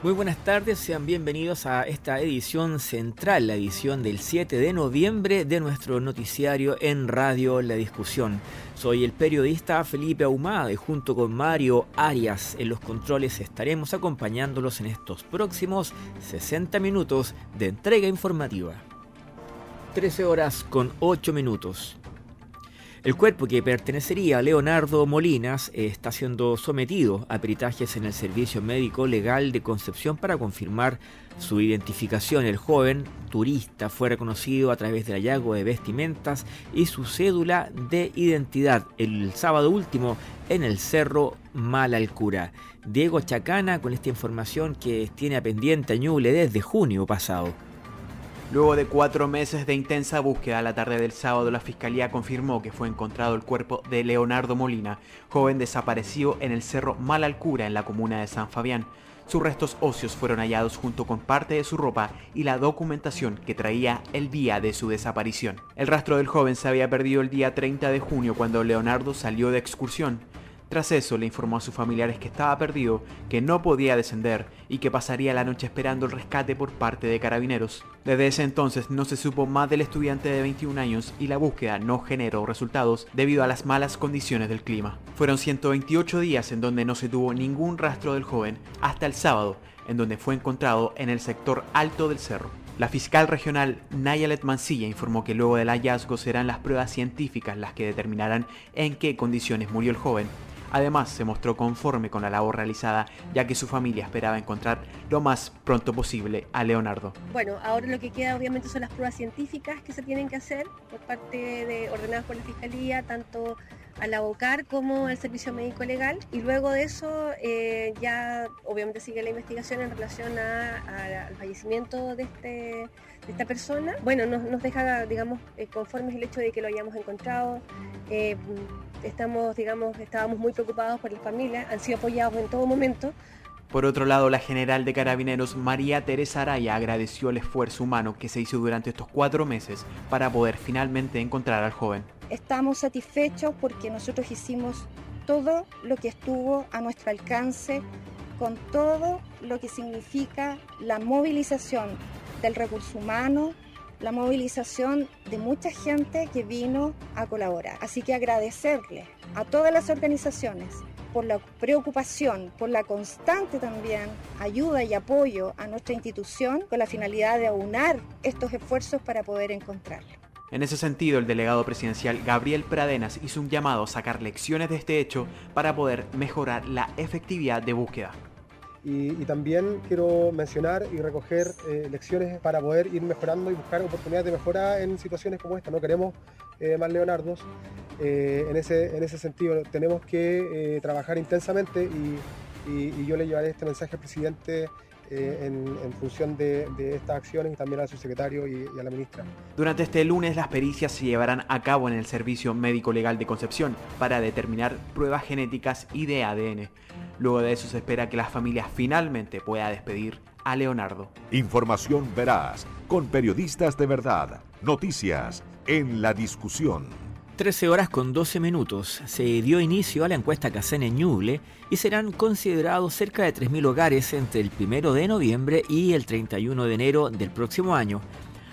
Muy buenas tardes, sean bienvenidos a esta edición central, la edición del 7 de noviembre de nuestro noticiario en Radio La Discusión. Soy el periodista Felipe Ahumada y junto con Mario Arias en los controles estaremos acompañándolos en estos próximos 60 minutos de entrega informativa. 13 horas con 8 minutos. El cuerpo que pertenecería a Leonardo Molinas está siendo sometido a peritajes en el Servicio Médico Legal de Concepción para confirmar su identificación. El joven turista fue reconocido a través del hallazgo de vestimentas y su cédula de identidad el sábado último en el Cerro Malalcura. Diego Chacana con esta información que tiene a pendiente a Ñuble desde junio pasado. Luego de cuatro meses de intensa búsqueda, la tarde del sábado la fiscalía confirmó que fue encontrado el cuerpo de Leonardo Molina, joven desaparecido en el cerro Malalcura en la comuna de San Fabián. Sus restos óseos fueron hallados junto con parte de su ropa y la documentación que traía el día de su desaparición. El rastro del joven se había perdido el día 30 de junio cuando Leonardo salió de excursión. Tras eso le informó a sus familiares que estaba perdido, que no podía descender y que pasaría la noche esperando el rescate por parte de carabineros. Desde ese entonces no se supo más del estudiante de 21 años y la búsqueda no generó resultados debido a las malas condiciones del clima. Fueron 128 días en donde no se tuvo ningún rastro del joven hasta el sábado, en donde fue encontrado en el sector alto del cerro. La fiscal regional Nayalet Mancilla informó que luego del hallazgo serán las pruebas científicas las que determinarán en qué condiciones murió el joven Además, se mostró conforme con la labor realizada, ya que su familia esperaba encontrar lo más pronto posible a Leonardo. Bueno, ahora lo que queda obviamente son las pruebas científicas que se tienen que hacer por parte de ordenadas por la Fiscalía, tanto a la OCAR como al Servicio Médico Legal y luego de eso eh, ya obviamente sigue la investigación en relación al fallecimiento de, este, esta persona. Bueno, nos, deja, digamos, eh, conformes el hecho de que lo hayamos encontrado. Eh, estamos, digamos, estábamos muy preocupados por las familias, han sido apoyados en todo momento. Por otro lado, la general de carabineros María Teresa Araya agradeció el esfuerzo humano que se hizo durante estos cuatro meses para poder finalmente encontrar al joven. Estamos satisfechos porque nosotros hicimos todo lo que estuvo a nuestro alcance, con todo lo que significa la movilización del recurso humano, la movilización de mucha gente que vino a colaborar. Así que agradecerle a todas las organizaciones por la preocupación, por la constante también ayuda y apoyo a nuestra institución con la finalidad de aunar estos esfuerzos para poder encontrarlo. En ese sentido, el delegado presidencial Gabriel Pradenas hizo un llamado a sacar lecciones de este hecho para poder mejorar la efectividad de búsqueda. Y, también quiero mencionar y recoger eh, lecciones para poder ir mejorando y buscar oportunidades de mejora en situaciones como esta. No queremos eh, más Leonardos. Eh, en, ese, en ese sentido, tenemos que trabajar intensamente y, yo le llevaré este mensaje al presidente en, función de, estas acciones y también al subsecretario y, y, a la ministra. Durante este lunes las pericias se llevarán a cabo en el Servicio Médico Legal de Concepción para determinar pruebas genéticas y de ADN. Luego de eso se espera que la familia finalmente pueda despedir a Leonardo. Información veraz, con periodistas de verdad. Noticias en la discusión. 13 horas con 12 minutos se dio inicio a la encuesta Casen en Ñuble y serán considerados cerca de 3.000 hogares entre el 1 de noviembre y el 31 de enero del próximo año.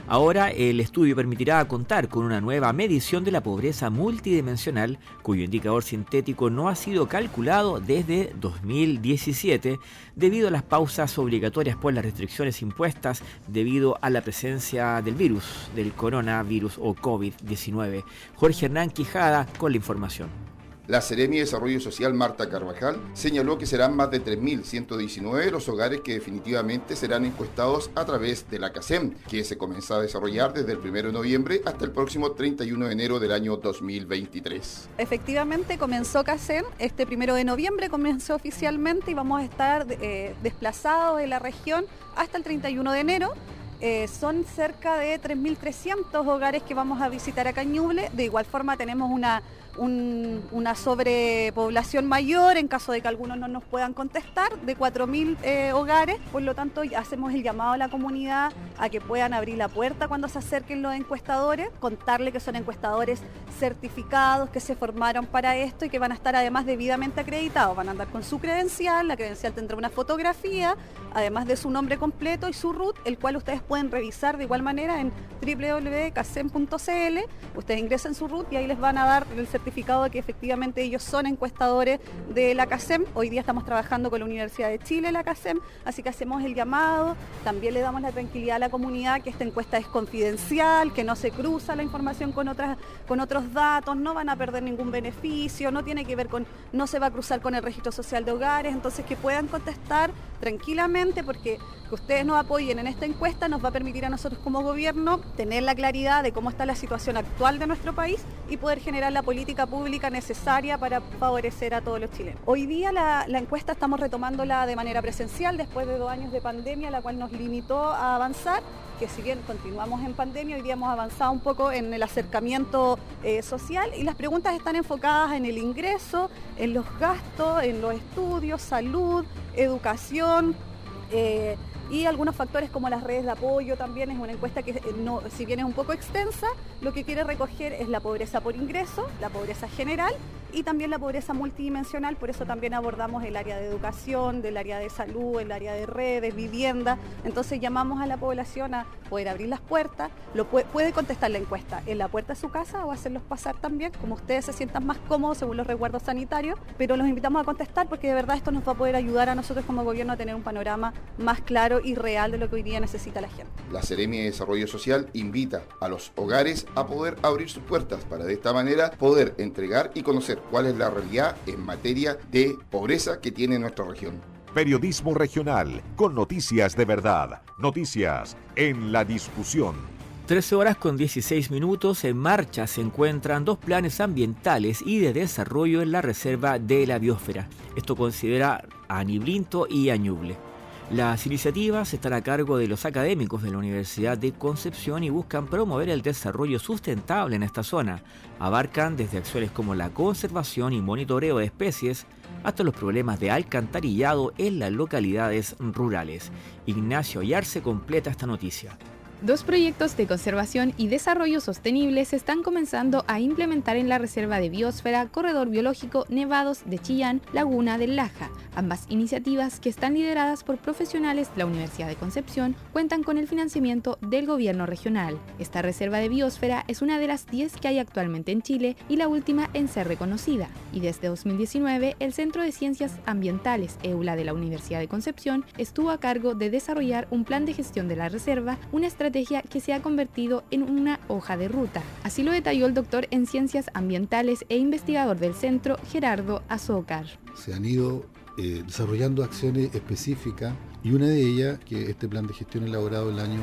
Ahora el estudio permitirá contar con una nueva medición de la pobreza multidimensional cuyo indicador sintético no ha sido calculado desde 2017 debido a las pausas obligatorias por las restricciones impuestas debido a la presencia del virus, del coronavirus o COVID-19. Jorge Hernán Quijada con la información. La Seremi de Desarrollo Social Marta Carvajal señaló que serán más de 3.119 los hogares que definitivamente serán encuestados a través de la CASEM, que se comienza a desarrollar desde el 1 de noviembre hasta el próximo 31 de enero del año 2023. Efectivamente comenzó CASEM, este 1 de noviembre comenzó oficialmente y vamos a estar eh, desplazados de la región hasta el 31 de enero Eh, son cerca de 3.300 hogares que vamos a visitar acá en Ñuble. De igual forma tenemos una una sobrepoblación mayor en caso de que algunos no nos puedan contestar, de 4.000 eh, hogares. Por lo tanto, hacemos el llamado a la comunidad a que puedan abrir la puerta cuando se acerquen los encuestadores, contarle que son encuestadores certificados, que se formaron para esto y que van a estar además debidamente acreditados. Van a andar con su credencial, la credencial tendrá una fotografía, además de su nombre completo y su root, el cual ustedes pueden revisar de igual manera en www.casem.cl. Ustedes ingresan su root y ahí les van a dar el certificado certificado de que efectivamente ellos son encuestadores de la CASEM. Hoy día estamos trabajando con la Universidad de Chile, la CASEM, así que hacemos el llamado. También le damos la tranquilidad a la comunidad que esta encuesta es confidencial, que no se cruza la información con, otras, con otros datos, no van a perder ningún beneficio, no tiene que ver con, no se va a cruzar con el registro social de hogares, entonces que puedan contestar tranquilamente porque que ustedes nos apoyen en esta encuesta nos va a permitir a nosotros como gobierno tener la claridad de cómo está la situación actual de nuestro país y poder generar la política pública necesaria para favorecer a todos los chilenos. Hoy día la, encuesta estamos retomándola de manera presencial después de dos años de pandemia, la cual nos limitó a avanzar que si bien continuamos en pandemia, hoy día hemos avanzado un poco en el acercamiento eh, social y las preguntas están enfocadas en el ingreso, en los gastos, en los estudios, salud, educación. Eh, y algunos factores como las redes de apoyo también es una encuesta que eh, no, si bien es un poco extensa, lo que quiere recoger es la pobreza por ingreso, la pobreza general y también la pobreza multidimensional, por eso también abordamos el área de educación, del área de salud, el área de redes, vivienda. Entonces llamamos a la población a poder abrir las puertas, lo puede, contestar la encuesta en la puerta de su casa o hacerlos pasar también, como ustedes se sientan más cómodos según los resguardos sanitarios, pero los invitamos a contestar porque de verdad esto nos va a poder ayudar a nosotros como gobierno a tener un panorama más claro y real de lo que hoy día necesita la gente. La Seremia de Desarrollo Social invita a los hogares a poder abrir sus puertas para de esta manera poder entregar y conocer cuál es la realidad en materia de pobreza que tiene nuestra región. Periodismo regional con noticias de verdad, noticias en la discusión. 13 horas con 16 minutos, en marcha se encuentran dos planes ambientales y de desarrollo en la reserva de la biosfera. Esto considera a Niblinto y a Ñuble. Las iniciativas están a cargo de los académicos de la Universidad de Concepción y buscan promover el desarrollo sustentable en esta zona. Abarcan desde acciones como la conservación y monitoreo de especies hasta los problemas de alcantarillado en las localidades rurales. Ignacio Ayarse completa esta noticia. Dos proyectos de conservación y desarrollo sostenible se están comenzando a implementar en la Reserva de Biosfera Corredor Biológico Nevados de Chillán, Laguna del Laja. Ambas iniciativas, que están lideradas por profesionales de la Universidad de Concepción, cuentan con el financiamiento del gobierno regional. Esta reserva de biosfera es una de las 10 que hay actualmente en Chile y la última en ser reconocida. Y desde 2019, el Centro de Ciencias Ambientales EULA de la Universidad de Concepción estuvo a cargo de desarrollar un plan de gestión de la reserva, una estrategia que se ha convertido en una hoja de ruta. Así lo detalló el doctor en ciencias ambientales e investigador del centro, Gerardo Azócar. Se han ido eh, desarrollando acciones específicas y una de ellas, que este plan de gestión elaborado el año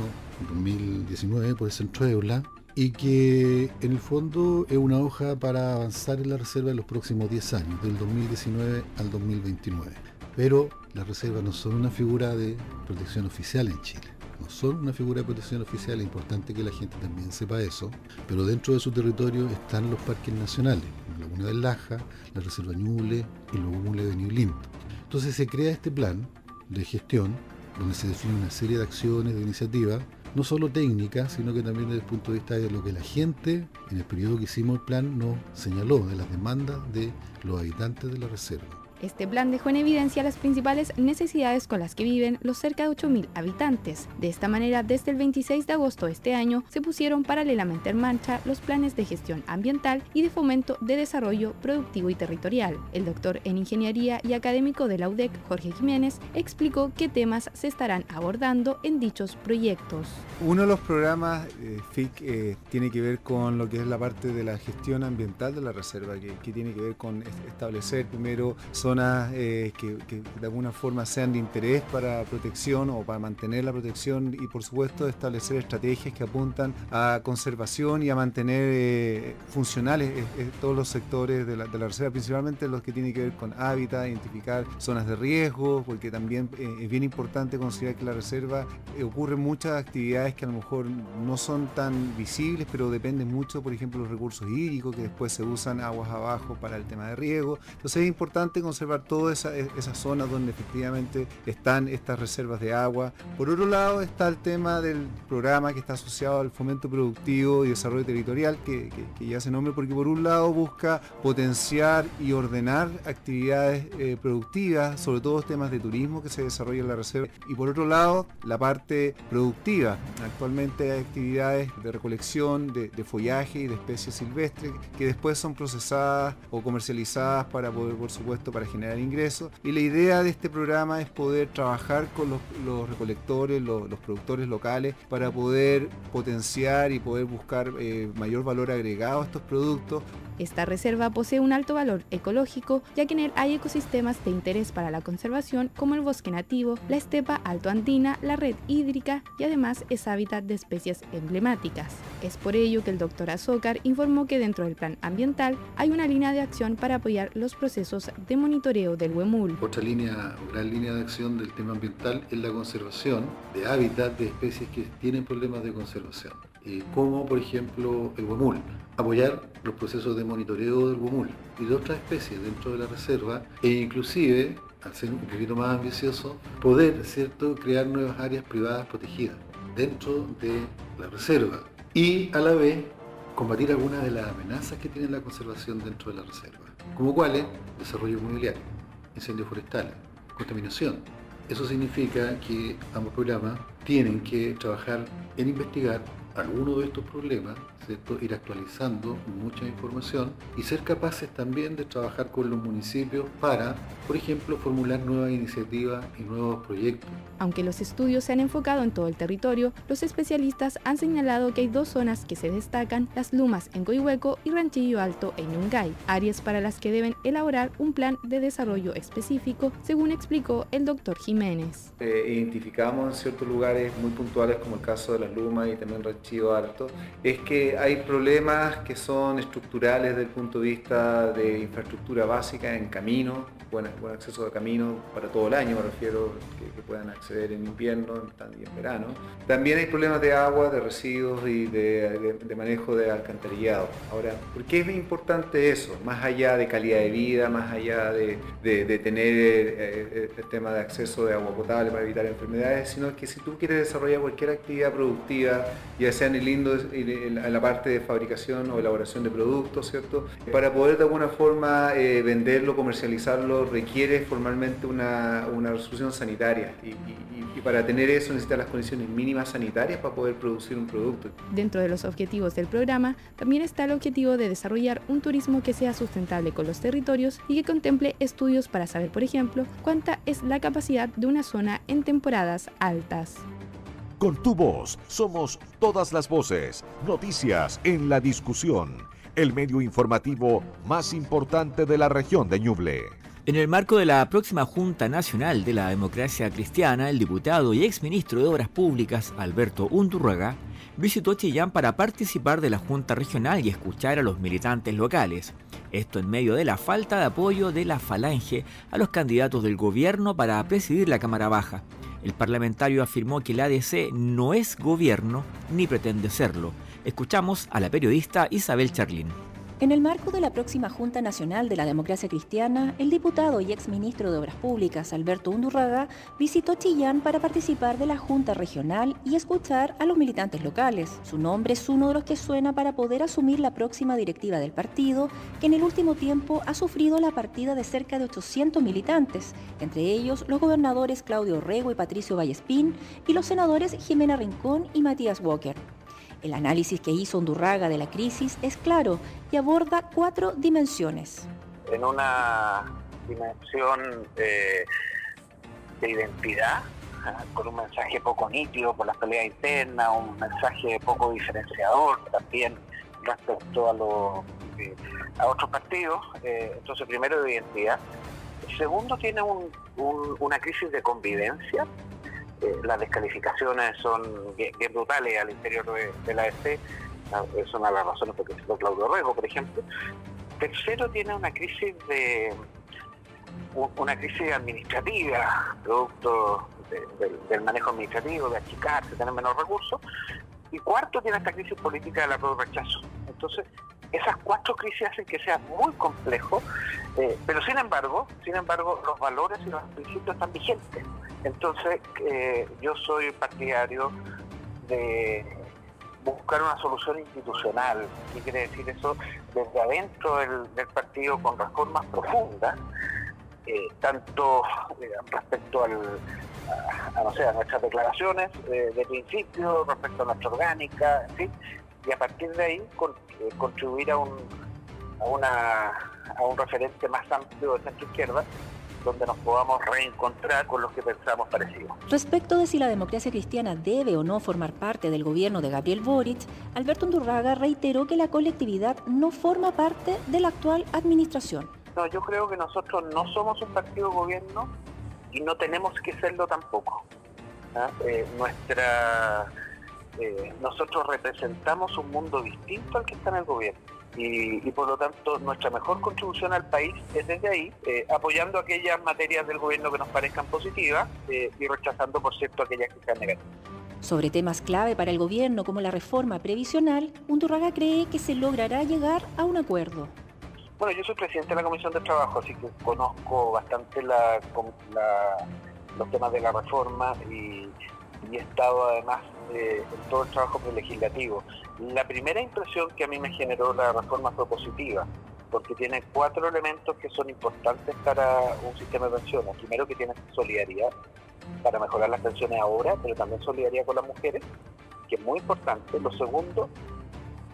2019 por el Centro EULA, y que en el fondo es una hoja para avanzar en la reserva en los próximos 10 años, del 2019 al 2029. Pero las reservas no son una figura de protección oficial en Chile son una figura de protección oficial, es importante que la gente también sepa eso, pero dentro de su territorio están los parques nacionales, la Laguna del Laja, la Reserva Ñuble y los Ñuble de Ñublinto. Entonces se crea este plan de gestión donde se define una serie de acciones, de iniciativas, no solo técnicas, sino que también desde el punto de vista de lo que la gente, en el periodo que hicimos el plan, nos señaló, de las demandas de los habitantes de la reserva. Este plan dejó en evidencia las principales necesidades con las que viven los cerca de 8.000 habitantes. De esta manera, desde el 26 de agosto de este año, se pusieron paralelamente en marcha los planes de gestión ambiental y de fomento de desarrollo productivo y territorial. El doctor en Ingeniería y académico de la UDEC, Jorge Jiménez, explicó qué temas se estarán abordando en dichos proyectos. Uno de los programas eh, FIC eh, tiene que ver con lo que es la parte de la gestión ambiental de la reserva, que, que tiene que ver con establecer primero zonas zonas eh, que, de alguna forma sean de interés para protección o para mantener la protección y por supuesto establecer estrategias que apuntan a conservación y a mantener eh, funcionales eh, todos los sectores de la, reserva, principalmente los que tienen que ver con hábitat, identificar zonas de riesgo, porque también es bien importante considerar que la reserva ocurren muchas actividades que a lo mejor no son tan visibles, pero dependen mucho, por ejemplo, los recursos hídricos que después se usan aguas abajo para el tema de riego. Entonces es importante conservar todas esas zonas donde efectivamente están estas reservas de agua. Por otro lado está el tema del programa que está asociado al fomento productivo y desarrollo territorial, que, ya se nombre porque por un lado busca potenciar y ordenar actividades eh, productivas, sobre todo temas de turismo que se desarrollan en la reserva, y por otro lado la parte productiva. Actualmente hay actividades de recolección de, de follaje y de especies silvestres que después son procesadas o comercializadas para poder, por supuesto, para generar ingresos. Y la idea de este programa es poder trabajar con los, recolectores, los, productores locales, para poder potenciar y poder buscar eh, mayor valor agregado a estos productos esta reserva posee un alto valor ecológico, ya que en él hay ecosistemas de interés para la conservación como el bosque nativo, la estepa altoandina, la red hídrica y además es hábitat de especies emblemáticas. Es por ello que el doctor Azócar informó que dentro del plan ambiental hay una línea de acción para apoyar los procesos de monitoreo del huemul. Otra línea, gran línea de acción del tema ambiental es la conservación de hábitat de especies que tienen problemas de conservación. Eh, como por ejemplo el huemul. Apoyar los procesos de monitoreo del huemul y de otras especies dentro de la reserva e inclusive, al ser un poquito más ambicioso, poder ¿cierto? crear nuevas áreas privadas protegidas dentro de la reserva y a la vez combatir algunas de las amenazas que tiene la conservación dentro de la reserva, como cuáles desarrollo inmobiliario, incendios forestales, contaminación. Eso significa que ambos programas tienen que trabajar en investigar algunos de estos problemas, ir actualizando mucha información y ser capaces también de trabajar con los municipios para, por ejemplo, formular nuevas iniciativas y nuevos proyectos. Aunque los estudios se han enfocado en todo el territorio, los especialistas han señalado que hay dos zonas que se destacan, las Lumas en Coihueco y Ranchillo Alto en Yungay, áreas para las que deben elaborar un plan de desarrollo específico, según explicó el doctor Jiménez. Eh, identificamos en ciertos lugares muy puntuales, como el caso de las Lumas y también Ranchillo Alto, es que hay problemas que son estructurales desde el punto de vista de infraestructura básica en camino, buen, acceso a camino para todo el año, me refiero, que, puedan acceder en invierno y en verano. También hay problemas de agua, de residuos y de, manejo de alcantarillado. Ahora, ¿por qué es importante eso? Más allá de calidad de vida, más allá de, tener eh, eh, el tema de acceso de agua potable para evitar enfermedades, sino que si tú quieres desarrollar cualquier actividad productiva, ya sea en el lindo, en la parte de fabricación o elaboración de productos, ¿cierto? Para poder de alguna forma eh, venderlo, comercializarlo, requiere formalmente una, resolución sanitaria y, para tener eso necesita las condiciones mínimas sanitarias para poder producir un producto. Dentro de los objetivos del programa también está el objetivo de desarrollar un turismo que sea sustentable con los territorios y que contemple estudios para saber, por ejemplo, cuánta es la capacidad de una zona en temporadas altas. Con tu voz somos todas las voces. Noticias en la discusión. El medio informativo más importante de la región de Ñuble. En el marco de la próxima Junta Nacional de la Democracia Cristiana, el diputado y exministro de Obras Públicas, Alberto Undurraga, visitó Chillán para participar de la Junta Regional y escuchar a los militantes locales. Esto en medio de la falta de apoyo de la Falange a los candidatos del gobierno para presidir la Cámara Baja. El parlamentario afirmó que la ADC no es gobierno ni pretende serlo. Escuchamos a la periodista Isabel Charlín. En el marco de la próxima Junta Nacional de la Democracia Cristiana, el diputado y exministro de Obras Públicas, Alberto Undurraga, visitó Chillán para participar de la Junta Regional y escuchar a los militantes locales. Su nombre es uno de los que suena para poder asumir la próxima directiva del partido, que en el último tiempo ha sufrido la partida de cerca de 800 militantes, entre ellos los gobernadores Claudio Rego y Patricio Vallespín y los senadores Jimena Rincón y Matías Walker. El análisis que hizo Undurraga de la crisis es claro y aborda cuatro dimensiones. En una dimensión eh, de identidad, ah, con un mensaje poco nítido por las peleas internas, un mensaje poco diferenciador también respecto a, los, eh, a otros partidos. Eh, entonces, primero de identidad. Segundo, tiene una crisis de convivencia. Eh, las descalificaciones son bien, brutales al interior de, la AFP. Es una de las razones por que Claudio Rego, por ejemplo. Tercero, tiene una crisis de una crisis administrativa, producto del manejo administrativo, de achicarse, tener menos recursos. Y cuarto, tiene esta crisis política del apruebo rechazo. Entonces, esas cuatro crisis hacen que sea muy complejo, eh, pero sin embargo, sin embargo, los valores y los principios están vigentes. Entonces, eh, yo soy partidario de buscar una solución institucional. ¿Qué quiere decir eso? Desde adentro del, partido con reformas profundas, eh, tanto respecto al, a, nuestras declaraciones de principio, respecto a nuestra orgánica, en fin, y a partir de ahí eh, contribuir a un, a, una, a un referente más amplio de centro izquierda donde nos podamos reencontrar con los que pensamos parecidos. Respecto de si la democracia cristiana debe o no formar parte del gobierno de Gabriel Boric, Alberto Undurraga reiteró que la colectividad no forma parte de la actual administración. No, yo creo que nosotros no somos un partido de gobierno y no tenemos que serlo tampoco. ¿ah? Eh, nuestra eh, nosotros representamos un mundo distinto al que está en el gobierno. Y, por lo tanto nuestra mejor contribución al país es desde ahí, eh, apoyando aquellas materias del gobierno que nos parezcan positivas eh, y rechazando, por cierto, aquellas que sean negativas. Sobre temas clave para el gobierno como la reforma previsional, Undurraga cree que se logrará llegar a un acuerdo. Bueno, yo soy presidente de la Comisión de Trabajo, así que conozco bastante la, los temas de la reforma y, y he estado además en todo el trabajo legislativo. La primera impresión que a mí me generó la reforma fue positiva, porque tiene cuatro elementos que son importantes para un sistema de pensiones. Primero que tiene solidaridad para mejorar las pensiones ahora, pero también solidaridad con las mujeres, que es muy importante. Lo segundo,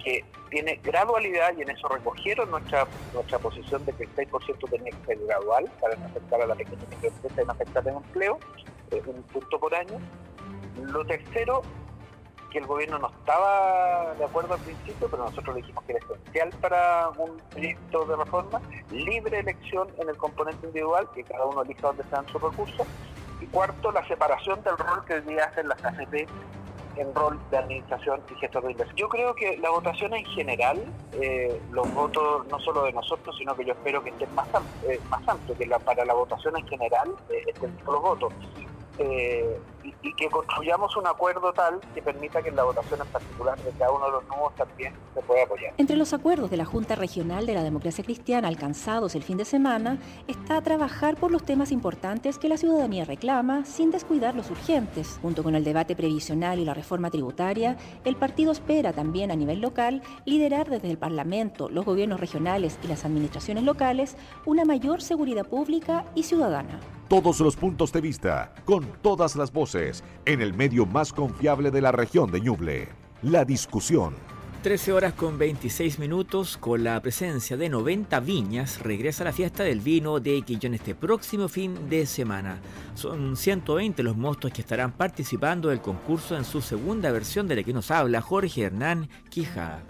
que tiene gradualidad y en eso recogieron nuestra nuestra posición de que el 6% tenía que ser gradual para no afectar a la pequeña empresa y no afectar el empleo, un punto por año. Lo tercero, que el gobierno no estaba de acuerdo al principio, pero nosotros le dijimos que era esencial para un proyecto de reforma, libre elección en el componente individual, que cada uno elija dónde sean sus recursos. Y cuarto, la separación del rol que hoy día hacen las ACP en rol de administración y gestor de inversión. Yo creo que la votación en general, eh, los votos no solo de nosotros, sino que yo espero que estén más, eh, amplios, que para la votación en general eh, estén todos los votos. Eh, y, que construyamos un acuerdo tal que permita que en la votación en particular de cada uno de los nuevos también se pueda apoyar. Entre los acuerdos de la Junta Regional de la Democracia Cristiana alcanzados el fin de semana está trabajar por los temas importantes que la ciudadanía reclama sin descuidar los urgentes. Junto con el debate previsional y la reforma tributaria, el partido espera también a nivel local liderar desde el Parlamento, los gobiernos regionales y las administraciones locales una mayor seguridad pública y ciudadana todos los puntos de vista, con todas las voces, en el medio más confiable de la región de Ñuble. La discusión. 13 horas con 26 minutos, con la presencia de 90 viñas, regresa la fiesta del vino de Quillón este próximo fin de semana. Son 120 los mostos que estarán participando del concurso en su segunda versión de la que nos habla Jorge Hernán Quijada.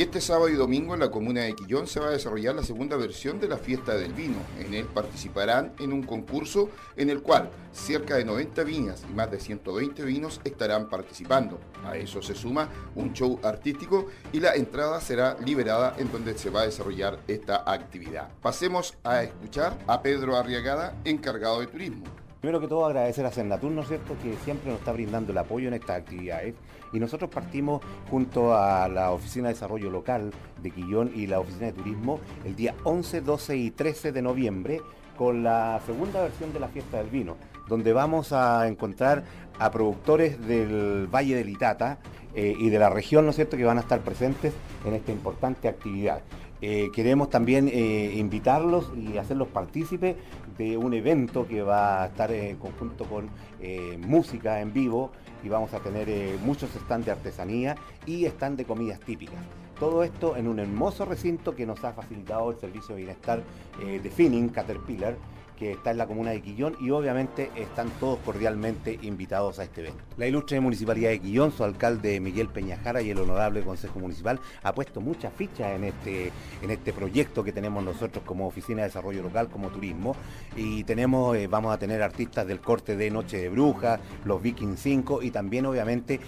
Y este sábado y domingo en la comuna de Quillón se va a desarrollar la segunda versión de la fiesta del vino. En él participarán en un concurso en el cual cerca de 90 viñas y más de 120 vinos estarán participando. A eso se suma un show artístico y la entrada será liberada en donde se va a desarrollar esta actividad. Pasemos a escuchar a Pedro Arriagada, encargado de turismo. Primero que todo agradecer a Cernatur, ¿no es cierto?, que siempre nos está brindando el apoyo en estas actividades. Y nosotros partimos junto a la Oficina de Desarrollo Local de Quillón y la Oficina de Turismo el día 11, 12 y 13 de noviembre con la segunda versión de la Fiesta del Vino, donde vamos a encontrar a productores del Valle del Itata eh, y de la región, ¿no es cierto?, que van a estar presentes en esta importante actividad. Eh, queremos también eh, invitarlos y hacerlos partícipes de un evento que va a estar en conjunto con eh, música en vivo y vamos a tener muchos stands de artesanía y stands de comidas típicas. Todo esto en un hermoso recinto que nos ha facilitado el servicio de bienestar de Finning Caterpillar que está en la comuna de Quillón y obviamente están todos cordialmente invitados a este evento. La ilustre Municipalidad de Quillón, su alcalde Miguel Peñajara y el honorable Consejo Municipal ha puesto muchas fichas en este, en este proyecto que tenemos nosotros como Oficina de Desarrollo Local, como Turismo y tenemos, eh, vamos a tener artistas del corte de Noche de Brujas, los Viking 5 y también obviamente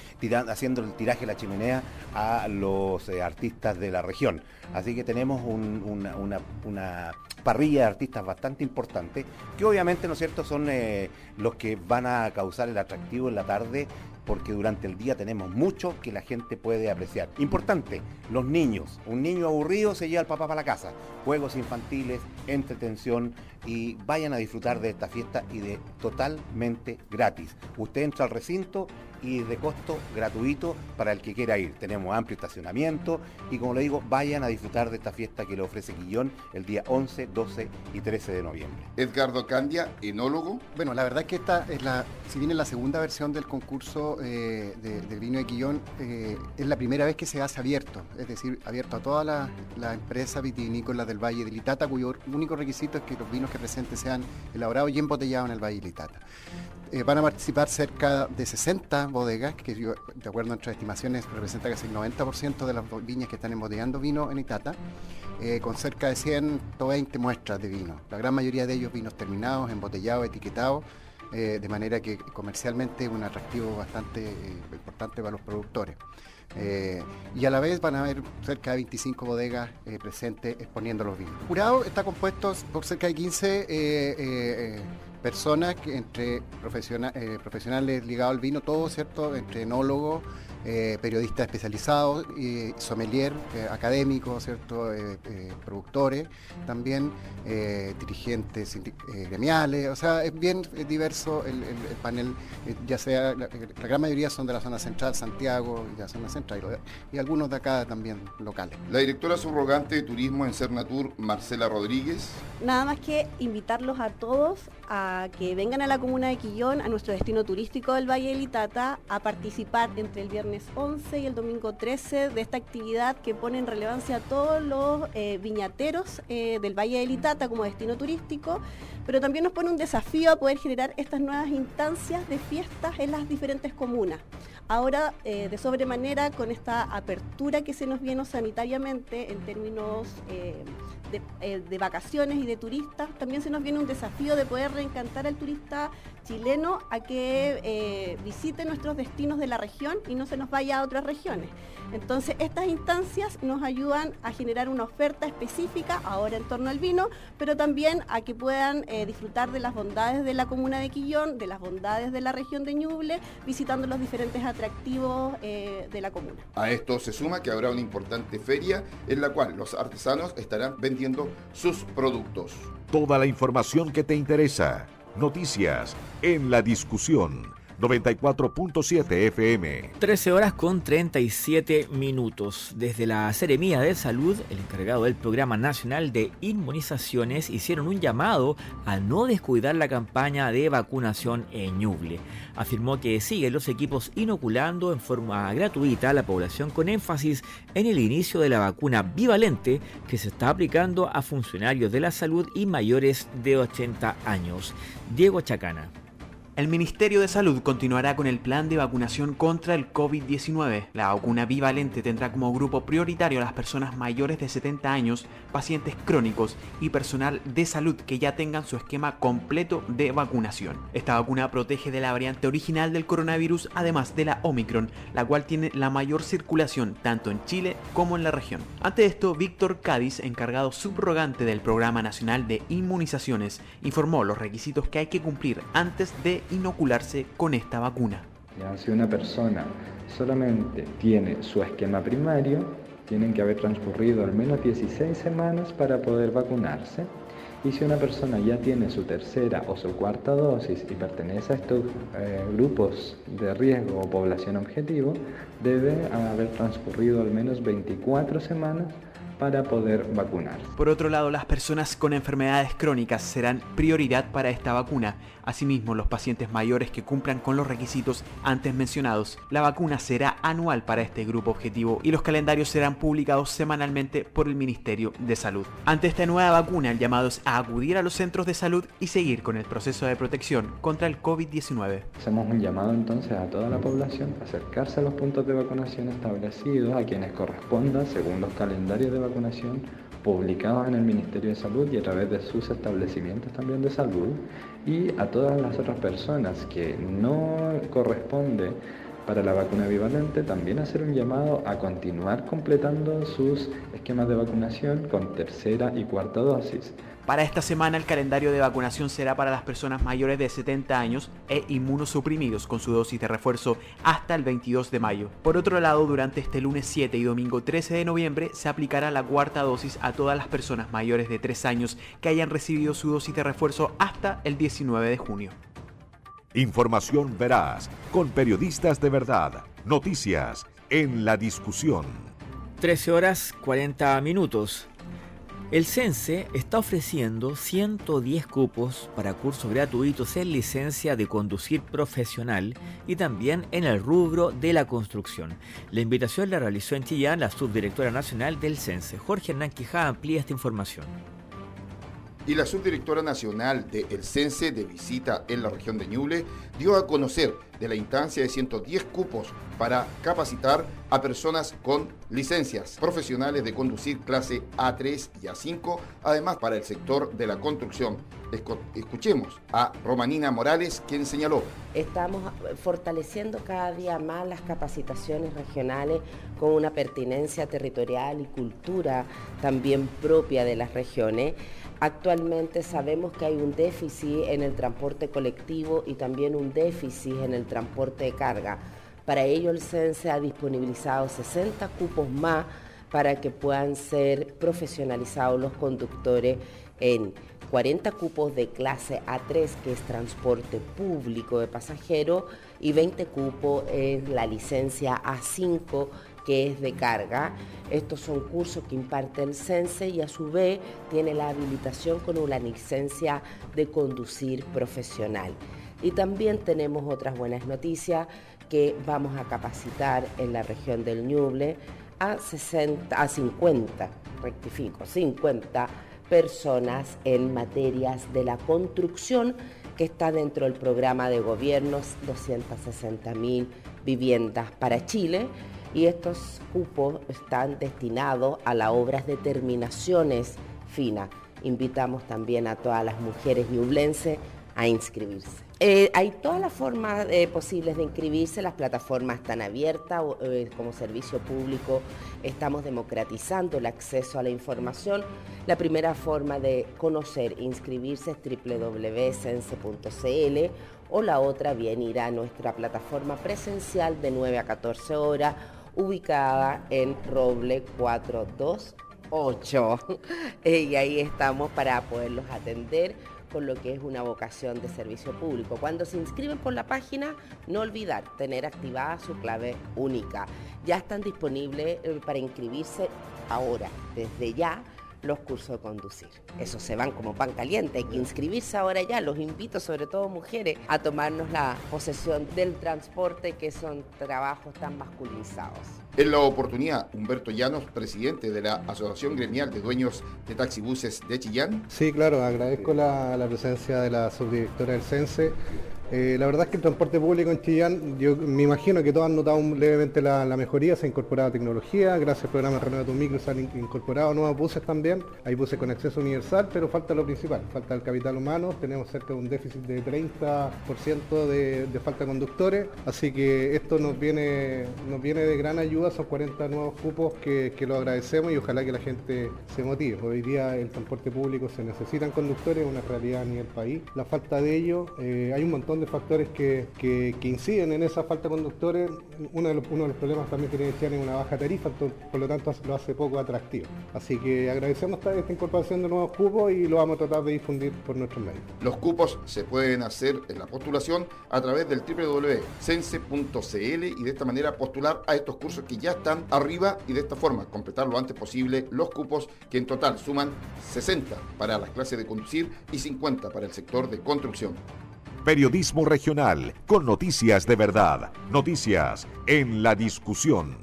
haciendo el tiraje de la chimenea a los eh, artistas de la región. Así que tenemos una, parrilla de artistas bastante importante, que obviamente, ¿no es cierto?, son eh, los que van a causar el atractivo en la tarde porque durante el día tenemos mucho que la gente puede apreciar. Importante, los niños. Un niño aburrido se lleva al papá para la casa. Juegos infantiles, entretención y vayan a disfrutar de esta fiesta y de totalmente gratis. Usted entra al recinto y de costo gratuito para el que quiera ir. Tenemos amplio estacionamiento y como le digo, vayan a disfrutar de esta fiesta que le ofrece Quillón el día 11, 12 y 13 de noviembre. Edgardo Candia, enólogo. Bueno, la verdad es que esta es la, si bien es la segunda versión del concurso eh, del vino de Quillón, eh, es la primera vez que se hace abierto, es decir, abierto a todas las la empresas vitivinícolas del Valle de Litata, cuyo único requisito es que los vinos que presenten sean elaborados y embotellados en el Valle de Litata. Eh, van a participar cerca de 60 bodegas, que de acuerdo a nuestras estimaciones representa casi el 90% de las viñas que están embotellando vino en Itata, eh, con cerca de 120 muestras de vino. La gran mayoría de ellos vinos terminados, embotellados, etiquetados, eh, de manera que comercialmente es un atractivo bastante importante para los productores. Y a la vez van a haber cerca de 25 bodegas presentes exponiendo los vinos. El jurado está compuesto por cerca de 15 personas que entre eh, profesionales ligados al vino, todo, ¿cierto? Entre enólogos, eh, periodistas especializados, y sommelier, eh, académicos, ¿cierto? Eh, productores, también dirigentes gremiales, o sea, es bien diverso el, panel, ya sea, la, gran mayoría son de la zona central, Santiago y la zona central, y, algunos de acá también locales. La directora subrogante de turismo en Cernatur, Marcela Rodríguez. Nada más que invitarlos a todos a que vengan a la comuna de Quillón, a nuestro destino turístico del Valle de Litata, a participar entre el viernes 11 y el domingo 13 de esta actividad que pone en relevancia a todos los eh, viñateros eh, del Valle de Litata como destino turístico, pero también nos pone un desafío a poder generar estas nuevas instancias de fiestas en las diferentes comunas. Ahora, eh, de sobremanera, con esta apertura que se nos viene sanitariamente en términos de, vacaciones y de turistas, también se nos viene un desafío de poder reencantar al turista chileno a que visite nuestros destinos de la región y no se nos vaya a otras regiones. Entonces, estas instancias nos ayudan a generar una oferta específica ahora en torno al vino, pero también a que puedan eh, disfrutar de las bondades de la comuna de Quillón, de las bondades de la región de Ñuble, visitando los diferentes atractivos eh, de la comuna. A esto se suma que habrá una importante feria en la cual los artesanos estarán vendiendo sus productos. Toda la información que te interesa. Noticias en la discusión 94.7 FM. 13 horas con 37 minutos. Desde la Seremía de Salud, el encargado del Programa Nacional de Inmunizaciones hicieron un llamado a no descuidar la campaña de vacunación en Ñuble. Afirmó que siguen los equipos inoculando en forma gratuita a la población con énfasis en el inicio de la vacuna bivalente que se está aplicando a funcionarios de la salud y mayores de 80 años. Diego Chacana. El Ministerio de Salud continuará con el plan de vacunación contra el COVID-19. La vacuna bivalente tendrá como grupo prioritario a las personas mayores de 70 años, pacientes crónicos y personal de salud que ya tengan su esquema completo de vacunación. Esta vacuna protege de la variante original del coronavirus, además de la Omicron, la cual tiene la mayor circulación tanto en Chile como en la región. Ante esto, Víctor Cádiz, encargado subrogante del Programa Nacional de Inmunizaciones, informó los requisitos que hay que cumplir antes de inocularse con esta vacuna. Si una persona solamente tiene su esquema primario, tienen que haber transcurrido al menos 16 semanas para poder vacunarse. Y si una persona ya tiene su tercera o su cuarta dosis y pertenece a estos eh, grupos de riesgo o población objetivo, debe haber transcurrido al menos 24 semanas para poder vacunarse. Por otro lado, las personas con enfermedades crónicas serán prioridad para esta vacuna, Asimismo, los pacientes mayores que cumplan con los requisitos antes mencionados. La vacuna será anual para este grupo objetivo y los calendarios serán publicados semanalmente por el Ministerio de Salud. Ante esta nueva vacuna, el llamado es a acudir a los centros de salud y seguir con el proceso de protección contra el COVID-19. Hacemos un llamado entonces a toda la población a acercarse a los puntos de vacunación establecidos, a quienes correspondan según los calendarios de vacunación publicados en el Ministerio de Salud y a través de sus establecimientos también de salud y a todas las otras personas que no corresponde para la vacuna bivalente también hacer un llamado a continuar completando sus esquemas de vacunación con tercera y cuarta dosis. Para esta semana el calendario de vacunación será para las personas mayores de 70 años e inmunosuprimidos con su dosis de refuerzo hasta el 22 de mayo. Por otro lado, durante este lunes 7 y domingo 13 de noviembre se aplicará la cuarta dosis a todas las personas mayores de 3 años que hayan recibido su dosis de refuerzo hasta el 19 de junio. Información veraz, con periodistas de verdad, noticias en la discusión. 13 horas 40 minutos. El CENSE está ofreciendo 110 cupos para cursos gratuitos en licencia de conducir profesional y también en el rubro de la construcción. La invitación la realizó en Chillán la subdirectora nacional del CENSE. Jorge Hernán Quijá amplía esta información y la subdirectora nacional del El CENSE de visita en la región de Ñuble dio a conocer de la instancia de 110 cupos para capacitar a personas con licencias profesionales de conducir clase A3 y A5, además para el sector de la construcción. Escuchemos a Romanina Morales, quien señaló. Estamos fortaleciendo cada día más las capacitaciones regionales con una pertinencia territorial y cultura también propia de las regiones. Actualmente sabemos que hay un déficit en el transporte colectivo y también un déficit en el transporte de carga. Para ello el CENSE ha disponibilizado 60 cupos más para que puedan ser profesionalizados los conductores en 40 cupos de clase A3, que es transporte público de pasajeros, y 20 cupos en la licencia A5, que es de carga. Estos son cursos que imparte el CENSE y a su vez tiene la habilitación con una licencia de conducir profesional. Y también tenemos otras buenas noticias que vamos a capacitar en la región del Ñuble a, 60, a 50, rectifico, 50 personas en materias de la construcción que está dentro del programa de gobiernos 260 mil viviendas para Chile y estos cupos están destinados a las obras de terminaciones finas. Invitamos también a todas las mujeres ñublenses a inscribirse. Eh, hay todas las formas eh, posibles de inscribirse, las plataformas están abiertas eh, como servicio público, estamos democratizando el acceso a la información. La primera forma de conocer e inscribirse es www.sense.cl o la otra bien ir a nuestra plataforma presencial de 9 a 14 horas ubicada en Roble 428. y ahí estamos para poderlos atender con lo que es una vocación de servicio público. Cuando se inscriben por la página, no olvidar tener activada su clave única. Ya están disponibles eh, para inscribirse ahora, desde ya los cursos de conducir. Eso se van como pan caliente, hay que inscribirse ahora ya. Los invito, sobre todo mujeres, a tomarnos la posesión del transporte, que son trabajos tan masculinizados. En la oportunidad, Humberto Llanos, presidente de la Asociación Gremial de Dueños de Taxibuses de Chillán. Sí, claro, agradezco la, la presencia de la subdirectora del CENSE eh, la verdad es que el transporte público en Chillán, yo me imagino que todos han notado levemente la, mejoría, se ha incorporado tecnología, gracias al programa Renueva tu se han incorporado nuevos buses también, hay buses con acceso universal, pero falta lo principal, falta el capital humano, tenemos cerca de un déficit de 30% de, falta de conductores, así que esto nos viene, nos viene de gran ayuda, son 40 nuevos cupos que, lo agradecemos y ojalá que la gente se motive. Hoy día el transporte público se necesitan conductores, una realidad ni el país, la falta de ello, eh, hay un montón de factores que, inciden en esa falta de conductores. Uno de, los, problemas también que tiene Chile es una baja tarifa, por lo tanto lo hace poco atractivo. Así que agradecemos esta, incorporación de nuevos cupos y lo vamos a tratar de difundir por nuestros medios. Los cupos se pueden hacer en la postulación a través del www.sense.cl y de esta manera postular a estos cursos que ya están arriba y de esta forma completar lo antes posible los cupos que en total suman 60 para las clases de conducir y 50 para el sector de construcción. Periodismo regional con noticias de verdad. Noticias en la discusión.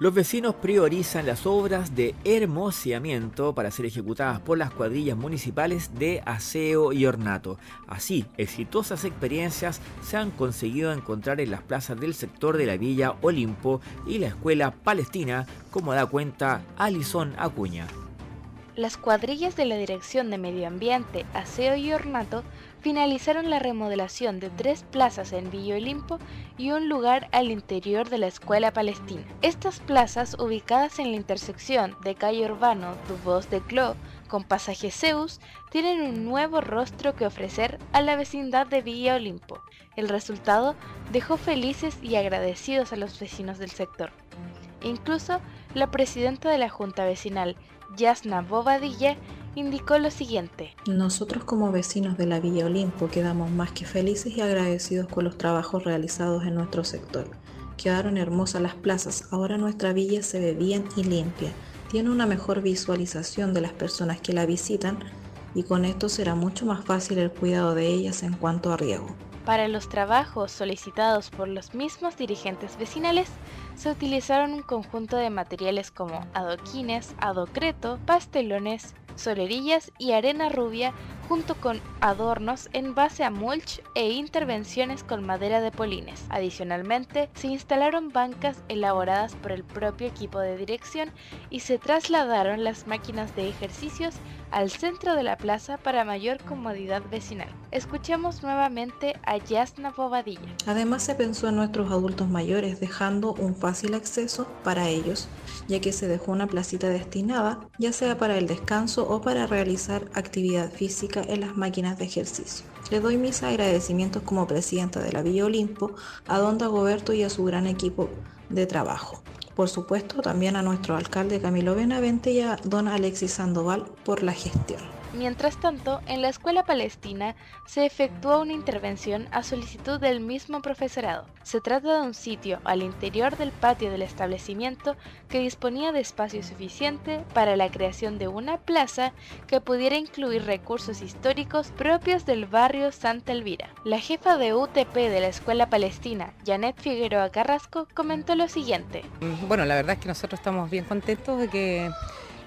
Los vecinos priorizan las obras de hermoseamiento para ser ejecutadas por las cuadrillas municipales de aseo y ornato. Así, exitosas experiencias se han conseguido encontrar en las plazas del sector de la Villa Olimpo y la Escuela Palestina, como da cuenta Alison Acuña. Las cuadrillas de la Dirección de Medio Ambiente, Aseo y Ornato finalizaron la remodelación de tres plazas en Villa Olimpo y un lugar al interior de la Escuela Palestina. Estas plazas, ubicadas en la intersección de calle Urbano Dubos de Clo con pasaje Zeus, tienen un nuevo rostro que ofrecer a la vecindad de Villa Olimpo. El resultado dejó felices y agradecidos a los vecinos del sector. Incluso la presidenta de la Junta Vecinal, Yasna Bobadilla, indicó lo siguiente. Nosotros como vecinos de la Villa Olimpo quedamos más que felices y agradecidos con los trabajos realizados en nuestro sector. Quedaron hermosas las plazas, ahora nuestra villa se ve bien y limpia, tiene una mejor visualización de las personas que la visitan y con esto será mucho más fácil el cuidado de ellas en cuanto a riego. Para los trabajos solicitados por los mismos dirigentes vecinales, se utilizaron un conjunto de materiales como adoquines, adocreto, pastelones, solerillas y arena rubia junto con adornos en base a mulch e intervenciones con madera de polines. Adicionalmente, se instalaron bancas elaboradas por el propio equipo de dirección y se trasladaron las máquinas de ejercicios al centro de la plaza para mayor comodidad vecinal. Escuchemos nuevamente a Yasna Bobadilla. Además se pensó en nuestros adultos mayores dejando un fácil acceso para ellos, ya que se dejó una placita destinada ya sea para el descanso o para realizar actividad física en las máquinas de ejercicio. Le doy mis agradecimientos como presidenta de la Villa Olimpo a Don Dagoberto y a su gran equipo de trabajo. Por supuesto, también a nuestro alcalde Camilo Benavente y a don Alexis Sandoval por la gestión. Mientras tanto, en la escuela palestina se efectuó una intervención a solicitud del mismo profesorado. Se trata de un sitio al interior del patio del establecimiento que disponía de espacio suficiente para la creación de una plaza que pudiera incluir recursos históricos propios del barrio Santa Elvira. La jefa de UTP de la escuela palestina, Janet Figueroa Carrasco, comentó lo siguiente. Bueno, la verdad es que nosotros estamos bien contentos de que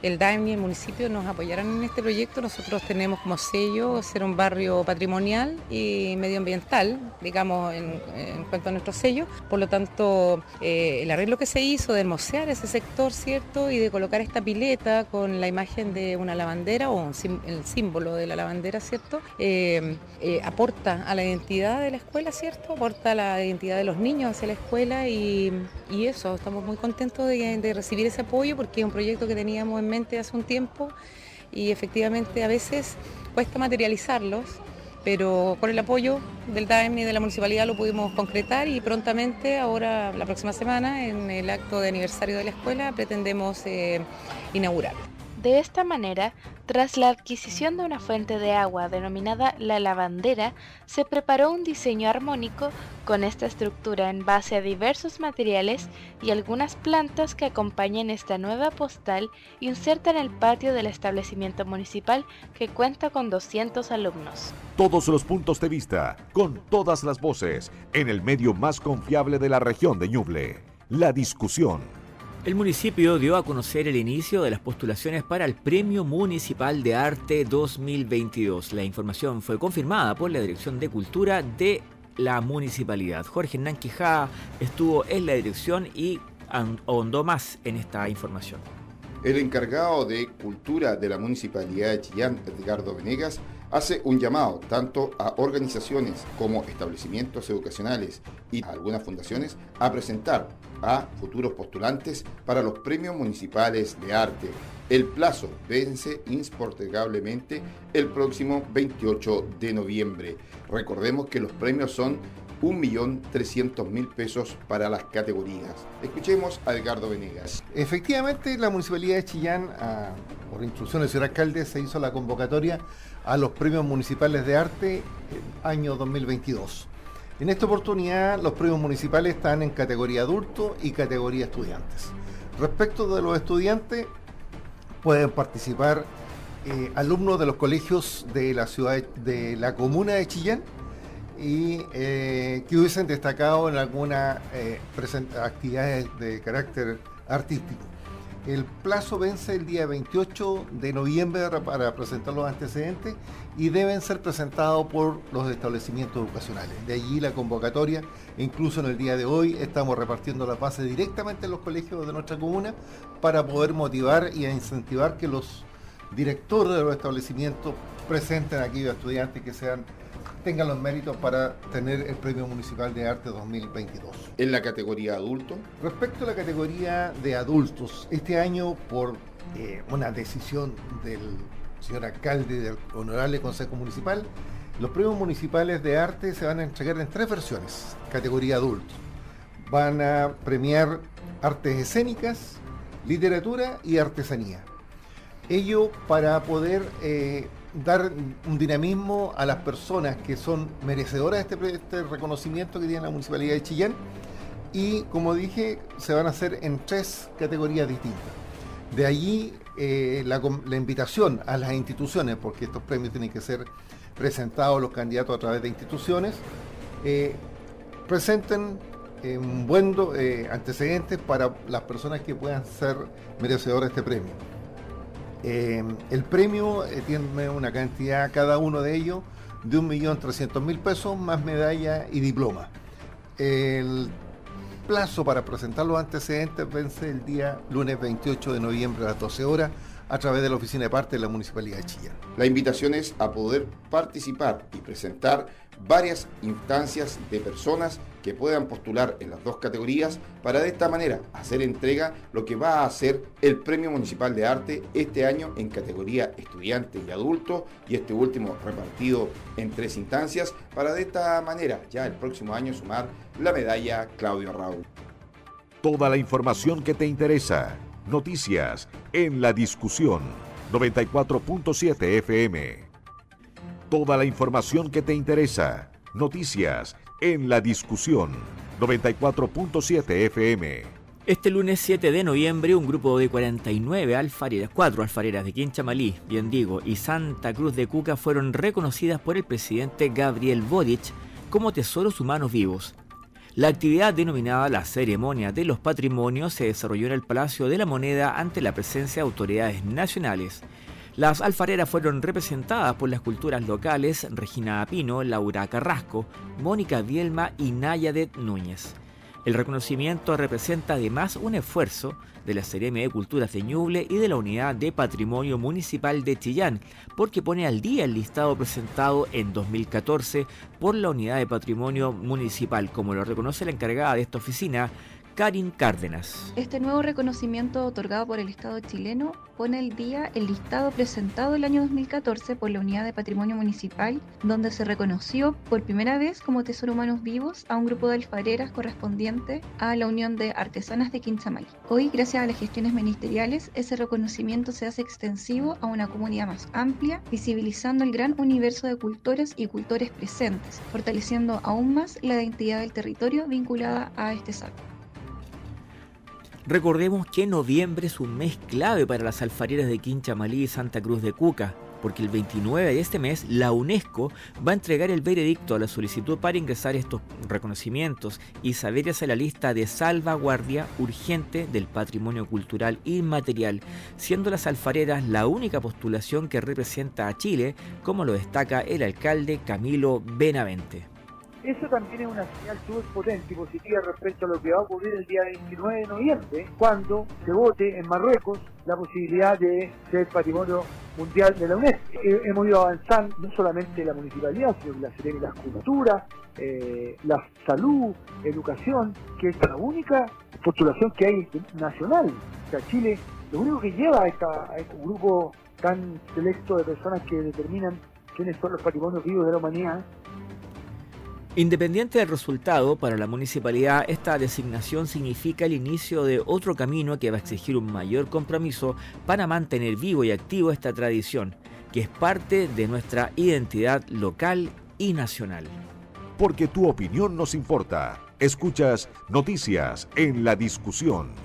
el DAEM y el municipio nos apoyaran en este proyecto. Nosotros tenemos como sello ser un barrio patrimonial y medioambiental, digamos, en, cuanto a nuestro sello. Por lo tanto, eh, el arreglo que se hizo de hermosear ese sector, ¿cierto? Y de colocar esta pileta con la imagen de una lavandera o el símbolo de la lavandera, ¿cierto? Eh, eh, aporta a la identidad de la escuela, ¿cierto? Aporta a la identidad de los niños hacia la escuela y, eso, estamos muy contentos de, de recibir ese apoyo porque es un proyecto que teníamos en mente hace un tiempo y efectivamente a veces cuesta materializarlos, pero con el apoyo del DAEM y de la municipalidad lo pudimos concretar y prontamente, ahora la próxima semana, en el acto de aniversario de la escuela, pretendemos eh, inaugurar. De esta manera, tras la adquisición de una fuente de agua denominada la lavandera, se preparó un diseño armónico con esta estructura en base a diversos materiales y algunas plantas que acompañan esta nueva postal insertan el patio del establecimiento municipal que cuenta con 200 alumnos. Todos los puntos de vista, con todas las voces, en el medio más confiable de la región de Ñuble. La discusión. El municipio dio a conocer el inicio de las postulaciones para el Premio Municipal de Arte 2022. La información fue confirmada por la Dirección de Cultura de la municipalidad. Jorge Hernán estuvo en la dirección y ahondó más en esta información. El encargado de Cultura de la Municipalidad de Chillán, Edgardo Venegas, hace un llamado tanto a organizaciones como establecimientos educacionales y algunas fundaciones a presentar a futuros postulantes para los premios municipales de arte. El plazo vence insportegablemente el próximo 28 de noviembre. Recordemos que los premios son 1.300.000 pesos para las categorías. Escuchemos a Edgardo Venegas. Efectivamente, la Municipalidad de Chillán, por instrucciones del alcalde, se hizo la convocatoria a los premios municipales de arte año 2022. En esta oportunidad los premios municipales están en categoría adulto y categoría estudiantes. Respecto de los estudiantes, pueden participar eh, alumnos de los colegios de la ciudad de la comuna de Chillán y eh, que hubiesen destacado en algunas eh, actividades de carácter artístico. El plazo vence el día 28 de noviembre para presentar los antecedentes y deben ser presentados por los establecimientos educacionales. De allí la convocatoria, incluso en el día de hoy estamos repartiendo la base directamente en los colegios de nuestra comuna para poder motivar y incentivar que los directores de los establecimientos presenten a aquellos estudiantes que sean tengan los méritos para tener el Premio Municipal de Arte 2022. ¿En la categoría adulto? Respecto a la categoría de adultos, este año por eh, una decisión del señor alcalde del Honorable Consejo Municipal, los premios municipales de arte se van a entregar en tres versiones, categoría adulto. Van a premiar artes escénicas, literatura y artesanía. Ello para poder eh, dar un dinamismo a las personas que son merecedoras de este, este, reconocimiento que tiene la Municipalidad de Chillán y como dije se van a hacer en tres categorías distintas. De allí eh, la, invitación a las instituciones, porque estos premios tienen que ser presentados los candidatos a través de instituciones, eh, presenten eh, buen antecedentes para las personas que puedan ser merecedoras de este premio. Eh, el premio eh, tiene una cantidad, cada uno de ellos, de 1.300.000 pesos, más medalla y diploma. El plazo para presentar los antecedentes vence el día lunes 28 de noviembre a las 12 horas a través de la oficina de parte de la Municipalidad de Chillán. La invitación es a poder participar y presentar varias instancias de personas que puedan postular en las dos categorías para de esta manera hacer entrega lo que va a ser el Premio Municipal de Arte este año en categoría estudiante y adulto y este último repartido en tres instancias para de esta manera ya el próximo año sumar la medalla Claudio Raúl. Toda la información que te interesa Noticias en la discusión 94.7 FM. Toda la información que te interesa. Noticias en la discusión 94.7 FM. Este lunes 7 de noviembre, un grupo de 49 alfareras, cuatro alfareras de Quinchamalí, bien digo, y Santa Cruz de Cuca fueron reconocidas por el presidente Gabriel Boric como tesoros humanos vivos. La actividad denominada la Ceremonia de los Patrimonios se desarrolló en el Palacio de la Moneda ante la presencia de autoridades nacionales. Las alfareras fueron representadas por las culturas locales Regina Pino, Laura Carrasco, Mónica Bielma y Nayadet Núñez. El reconocimiento representa además un esfuerzo de la Seremi de Culturas de Ñuble y de la Unidad de Patrimonio Municipal de Chillán, porque pone al día el listado presentado en 2014 por la Unidad de Patrimonio Municipal, como lo reconoce la encargada de esta oficina, Karin Cárdenas. Este nuevo reconocimiento otorgado por el Estado chileno pone el día el listado presentado el año 2014 por la Unidad de Patrimonio Municipal, donde se reconoció por primera vez como Tesoro Humanos Vivos a un grupo de alfareras correspondiente a la Unión de Artesanas de Quinchamal. Hoy, gracias a las gestiones ministeriales, ese reconocimiento se hace extensivo a una comunidad más amplia, visibilizando el gran universo de cultores y cultores presentes, fortaleciendo aún más la identidad del territorio vinculada a este saco. Recordemos que noviembre es un mes clave para las alfareras de Quinchamalí y Santa Cruz de Cuca, porque el 29 de este mes la UNESCO va a entregar el veredicto a la solicitud para ingresar estos reconocimientos y saberes a la lista de salvaguardia urgente del patrimonio cultural inmaterial, siendo las alfareras la única postulación que representa a Chile, como lo destaca el alcalde Camilo Benavente. Eso también es una señal súper potente y positiva respecto a lo que va a ocurrir el día 29 de noviembre, cuando se vote en Marruecos la posibilidad de ser patrimonio mundial de la UNESCO. Eh, hemos ido avanzando no solamente la municipalidad, sino la de las Culturas, eh, la salud, educación, que es la única postulación que hay nacional. O sea, Chile, lo único que lleva a este grupo tan selecto de personas que determinan quiénes son los patrimonios vivos de la humanidad Independiente del resultado, para la municipalidad esta designación significa el inicio de otro camino que va a exigir un mayor compromiso para mantener vivo y activo esta tradición, que es parte de nuestra identidad local y nacional. Porque tu opinión nos importa. Escuchas Noticias en la Discusión.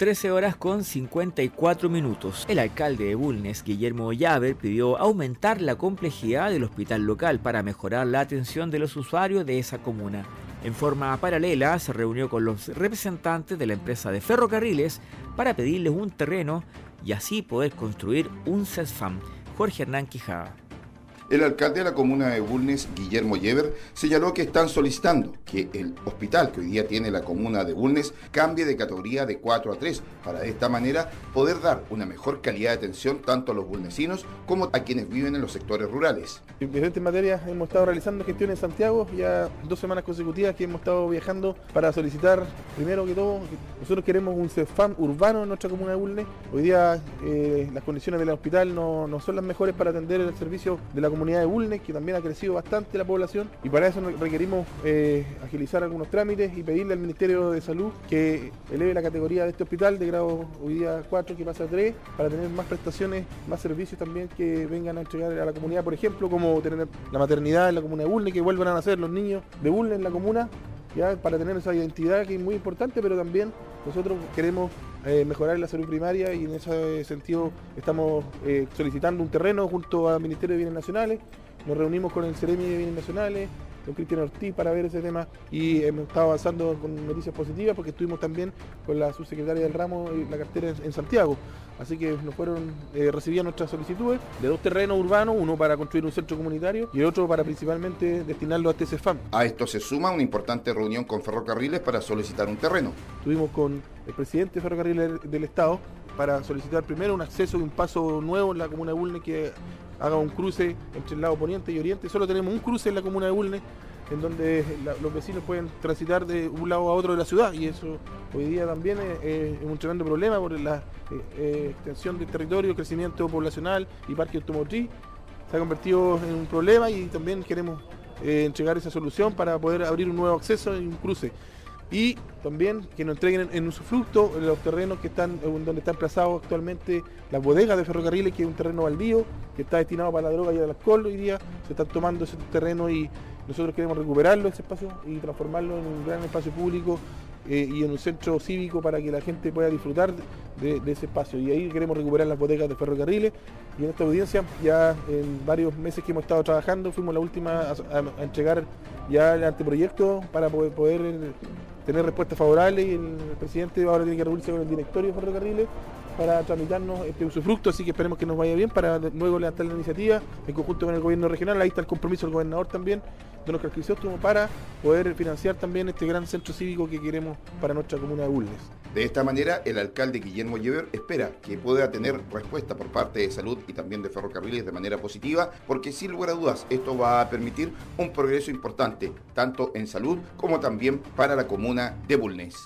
13 horas con 54 minutos. El alcalde de Bulnes, Guillermo Llaver, pidió aumentar la complejidad del hospital local para mejorar la atención de los usuarios de esa comuna. En forma paralela, se reunió con los representantes de la empresa de ferrocarriles para pedirles un terreno y así poder construir un CESFAM. Jorge Hernán Quijada. El alcalde de la comuna de Bulnes, Guillermo Yever, señaló que están solicitando que el hospital que hoy día tiene la comuna de Bulnes cambie de categoría de 4 a 3 para de esta manera poder dar una mejor calidad de atención tanto a los bulnesinos como a quienes viven en los sectores rurales. En diferentes materias hemos estado realizando gestiones en Santiago, ya dos semanas consecutivas que hemos estado viajando para solicitar, primero que todo, nosotros queremos un CEFAM urbano en nuestra comuna de Bulnes. Hoy día eh, las condiciones del hospital no, no son las mejores para atender el servicio de la comunidad comunidad de Bulnes, que también ha crecido bastante la población, y para eso requerimos eh, agilizar algunos trámites y pedirle al Ministerio de Salud que eleve la categoría de este hospital de grado hoy día 4 que pasa a 3, para tener más prestaciones, más servicios también que vengan a entregar a la comunidad, por ejemplo, como tener la maternidad en la comuna de Bulnes, que vuelvan a nacer los niños de Bulnes en la comuna, ya para tener esa identidad que es muy importante, pero también nosotros queremos eh, mejorar la salud primaria y en ese sentido estamos eh, solicitando un terreno junto al Ministerio de Bienes Nacionales. Nos reunimos con el Ceremi de Bienes Nacionales, con Cristian Ortiz para ver ese tema y hemos estado avanzando con noticias positivas porque estuvimos también con la subsecretaria del ramo y la cartera en Santiago. Así que nos fueron eh, recibidas nuestras solicitudes de dos terrenos urbanos, uno para construir un centro comunitario y el otro para principalmente destinarlo a TCFAM. A esto se suma una importante reunión con ferrocarriles para solicitar un terreno. Estuvimos con el presidente de ferrocarriles del Estado para solicitar primero un acceso y un paso nuevo en la comuna de Bulnes que haga un cruce entre el lado poniente y oriente. Solo tenemos un cruce en la comuna de Bulnes en donde los vecinos pueden transitar de un lado a otro de la ciudad y eso hoy día también es, un tremendo problema por la eh, eh, extensión del territorio, crecimiento poblacional y parque automotriz. Se ha convertido en un problema y también queremos eh, entregar esa solución para poder abrir un nuevo acceso y un cruce. Y también que nos entreguen en, usufructo los terrenos que están donde está emplazado actualmente las bodegas de ferrocarriles, que es un terreno baldío, que está destinado para la droga y el alcohol. Hoy día se están tomando ese terreno y nosotros queremos recuperarlo, ese espacio, y transformarlo en un gran espacio público eh, y en un centro cívico para que la gente pueda disfrutar de, ese espacio. Y ahí queremos recuperar las bodegas de ferrocarriles. Y en esta audiencia, ya en varios meses que hemos estado trabajando, fuimos la última a, entregar ya el anteproyecto para poder, poder eh, tener respuestas favorables y el presidente ahora tiene que reunirse con el directorio de ferrocarriles para tramitarnos este usufructo, así que esperemos que nos vaya bien para luego levantar la iniciativa en conjunto con el gobierno regional, ahí está el compromiso del gobernador también, de nuestra como para poder financiar también este gran centro cívico que queremos para nuestra comuna de Bulnes. De esta manera, el alcalde Guillermo Llever espera que pueda tener respuesta por parte de salud y también de ferrocarriles de manera positiva, porque sin lugar a dudas esto va a permitir un progreso importante, tanto en salud como también para la comuna de Bulnes.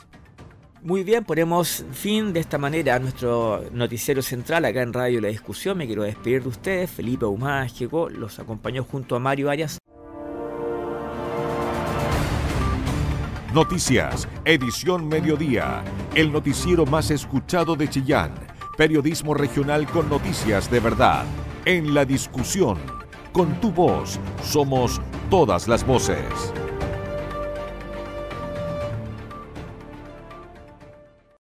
Muy bien, ponemos fin de esta manera a nuestro noticiero central acá en Radio La Discusión. Me quiero despedir de ustedes. Felipe Humás llegó, los acompañó junto a Mario Arias. Noticias, edición mediodía. El noticiero más escuchado de Chillán. Periodismo regional con noticias de verdad. En la discusión. Con tu voz, somos todas las voces.